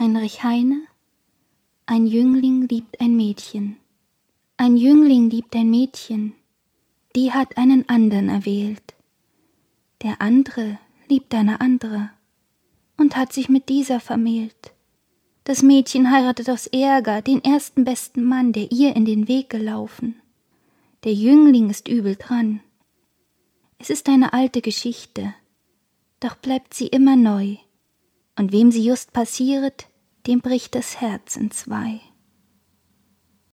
Heinrich Heine Ein Jüngling liebt ein Mädchen. Ein Jüngling liebt ein Mädchen, die hat einen andern erwählt. Der andre liebt eine andere und hat sich mit dieser vermählt. Das Mädchen heiratet aus Ärger den ersten besten Mann, der ihr in den Weg gelaufen. Der Jüngling ist übel dran. Es ist eine alte Geschichte, doch bleibt sie immer neu, und wem sie just passiert, dem bricht das Herz in zwei.